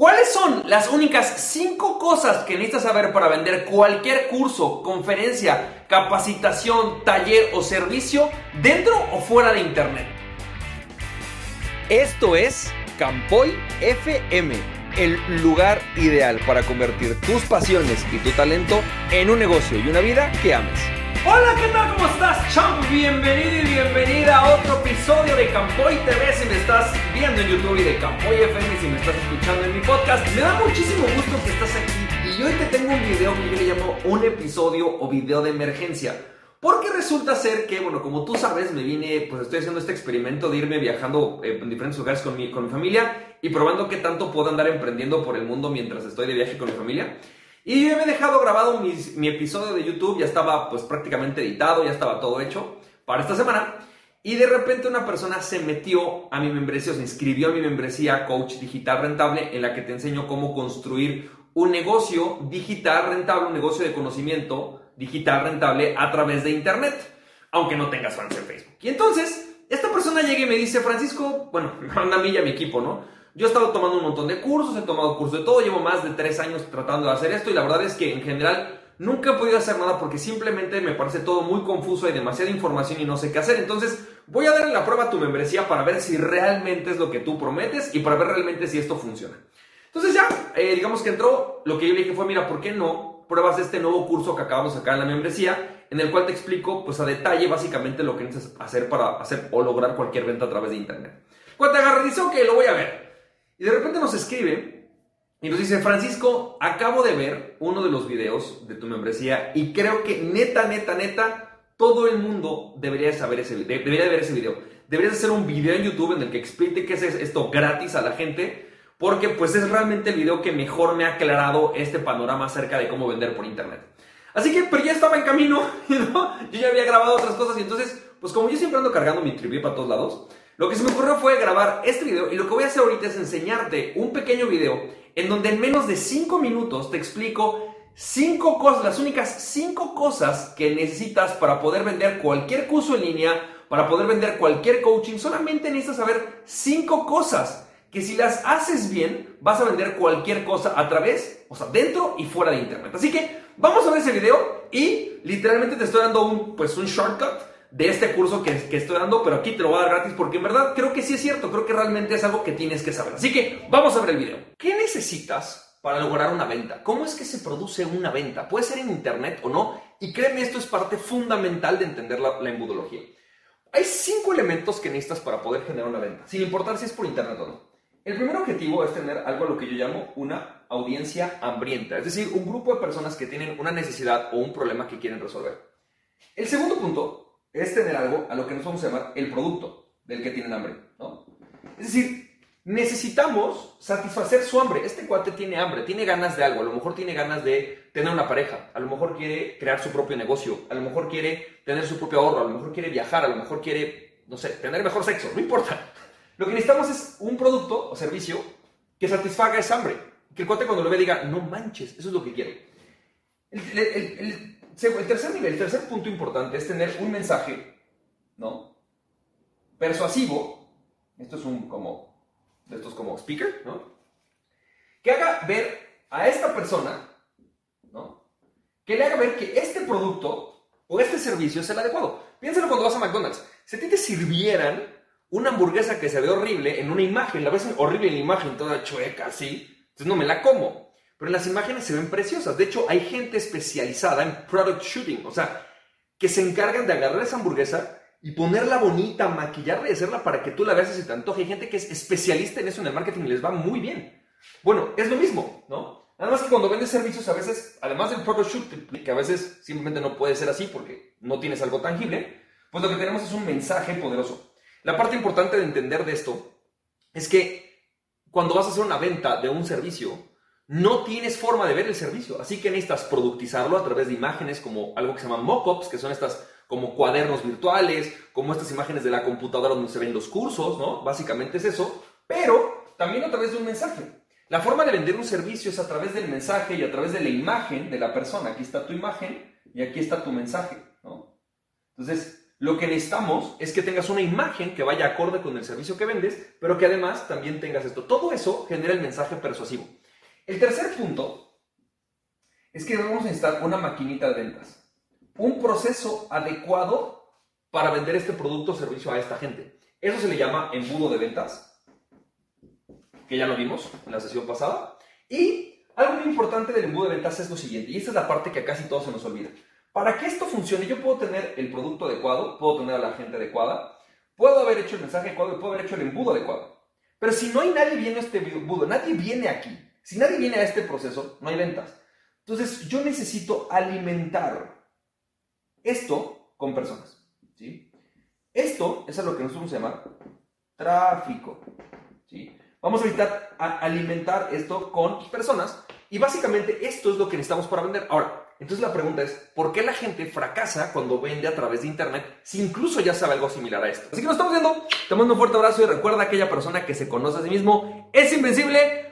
¿Cuáles son las únicas 5 cosas que necesitas saber para vender cualquier curso, conferencia, capacitación, taller o servicio dentro o fuera de Internet? Esto es Campoy FM, el lugar ideal para convertir tus pasiones y tu talento en un negocio y una vida que ames. Hola, ¿qué tal? ¿Cómo estás, champ? Bienvenido y bienvenida a otro episodio de Campoy TV si me estás viendo en YouTube y de Campoy FM si me estás escuchando en mi podcast. Me da muchísimo gusto que estás aquí y hoy te tengo un video que yo le llamo un episodio o video de emergencia. Porque resulta ser que, bueno, como tú sabes, me vine, pues estoy haciendo este experimento de irme viajando eh, en diferentes lugares con mi, con mi familia y probando qué tanto puedo andar emprendiendo por el mundo mientras estoy de viaje con mi familia. Y yo me he dejado grabado mi, episodio de YouTube, ya estaba pues prácticamente editado, ya estaba todo hecho para esta semana. Y de repente una persona se metió a mi membresía, se inscribió a mi membresía Coach Digital Rentable, en la que te enseño cómo construir un negocio digital rentable, un negocio de conocimiento digital rentable a través de Internet, aunque no tengas fans en Facebook. Y entonces, esta persona llega y me dice, Francisco, bueno, me manda a mí y a mi equipo, ¿no? Yo he estado tomando un montón de cursos, he tomado cursos de todo, llevo más de tres años tratando de hacer esto y la verdad es que en general nunca he podido hacer nada porque simplemente me parece todo muy confuso, hay demasiada información y no sé qué hacer. Entonces voy a darle la prueba a tu membresía para ver si realmente es lo que tú prometes y para ver realmente si esto funciona. Entonces ya, eh, digamos que entró, lo que yo le dije fue, mira, ¿por qué no pruebas este nuevo curso que acabamos sacar en la membresía? En el cual te explico, pues a detalle, básicamente lo que necesitas hacer para hacer o lograr cualquier venta a través de Internet. Cuando te agarre, dice, ok, lo voy a ver. Y de repente nos escribe y nos dice, Francisco, acabo de ver uno de los videos de tu membresía y creo que neta, neta, neta, todo el mundo debería saber ese, debería ver ese video. Deberías hacer un video en YouTube en el que explique qué es esto gratis a la gente, porque pues es realmente el video que mejor me ha aclarado este panorama acerca de cómo vender por internet. Así que, pero ya estaba en camino, ¿no? Yo ya había grabado otras cosas y entonces, pues como yo siempre ando cargando mi trivia para todos lados, lo que se me ocurrió fue grabar este video y lo que voy a hacer ahorita es enseñarte un pequeño video en donde en menos de 5 minutos te explico 5 cosas, las únicas 5 cosas que necesitas para poder vender cualquier curso en línea, para poder vender cualquier coaching. Solamente necesitas saber 5 cosas que si las haces bien vas a vender cualquier cosa a través, o sea, dentro y fuera de internet. Así que vamos a ver ese video y literalmente te estoy dando un, pues, un shortcut de este curso que, que, estoy dando, pero aquí te lo voy a dar gratis porque en verdad creo que sí es cierto, creo que realmente es algo que tienes que saber. Así que vamos a ver el video. ¿Qué necesitas para lograr una venta? ¿Cómo es que se produce una venta? Puede ser en internet o no, y créeme, esto es parte fundamental de entender la, la embudología. Hay cinco elementos que necesitas para poder generar una venta, sin importar si es por internet o no. El primer objetivo es tener algo a lo que yo llamo una audiencia hambrienta, es decir, un grupo de personas que tienen una necesidad o un problema que quieren resolver. El segundo punto es tener algo a lo que nos vamos a llamar el producto del que tienen hambre, ¿no? Es decir, necesitamos satisfacer su hambre. Este cuate tiene hambre, tiene ganas de algo, a lo mejor tiene ganas de tener una pareja, a lo mejor quiere crear su propio negocio, a lo mejor quiere tener su propio ahorro, a lo mejor quiere viajar, a lo mejor quiere, no sé, tener mejor sexo, no importa. Lo que necesitamos es un producto o servicio que satisfaga esa hambre. Que el cuate cuando lo ve diga, no manches, eso es lo que quiero. el tercer nivel, el tercer punto importante es tener un mensaje, ¿no? Persuasivo, esto es un como, esto es como speaker, ¿no? Que haga ver a esta persona, ¿no? Que le haga ver que este producto o este servicio es el adecuado. Piénsalo cuando vas a McDonald's. Si a ti te sirvieran una hamburguesa que se ve horrible en una imagen, la ves horrible en la imagen, toda chueca, así, entonces no me la como. Pero las imágenes se ven preciosas. De hecho, hay gente especializada en product shooting, o sea, que se encargan de agarrar esa hamburguesa y ponerla bonita, maquillarla y hacerla para que tú la veas y se te antoje. Hay gente que es especialista en eso en el marketing y les va muy bien. Bueno, es lo mismo, ¿no? Nada más que cuando vendes servicios, a veces, además del product shooting, que a veces simplemente no puede ser así porque no tienes algo tangible, pues lo que tenemos es un mensaje poderoso. La parte importante de entender de esto es que cuando vas a hacer una venta de un servicio, no tienes forma de ver el servicio. Así que necesitas productizarlo a través de imágenes como algo que se llaman mockups, que son estas como cuadernos virtuales, como estas imágenes de la computadora donde se ven los cursos, ¿no? Básicamente es eso, pero también a través de un mensaje. La forma de vender un servicio es a través del mensaje y a través de la imagen de la persona. Aquí está tu imagen y aquí está tu mensaje, ¿no? Entonces, Lo que necesitamos es que tengas una imagen que vaya acorde con el servicio que vendes, pero que además también tengas esto. Todo eso genera el mensaje persuasivo. El tercer punto es que vamos a necesitar una maquinita de ventas. Un proceso adecuado para vender este producto o servicio a esta gente. Eso se le llama embudo de ventas, que ya lo vimos en la sesión pasada. Y algo muy importante del embudo de ventas es lo siguiente, y esta es la parte que casi todos se nos olvida. Para que esto funcione, yo puedo tener el producto adecuado, puedo tener a la gente adecuada, puedo haber hecho el mensaje adecuado y puedo haber hecho el embudo adecuado. Pero si no hay nadie viene a este embudo, nadie viene aquí, si nadie viene a este proceso, no hay ventas. Entonces, yo necesito alimentar esto con personas. ¿sí? Esto es a lo que nosotros llamamos tráfico. ¿sí? Vamos a necesitar alimentar esto con personas y básicamente esto es lo que necesitamos para vender. Ahora, entonces la pregunta es, ¿por qué la gente fracasa cuando vende a través de Internet si incluso ya sabe algo similar a esto? Así que nos estamos viendo, te mando un fuerte abrazo y recuerda aquella persona que se conoce a sí mismo es invencible,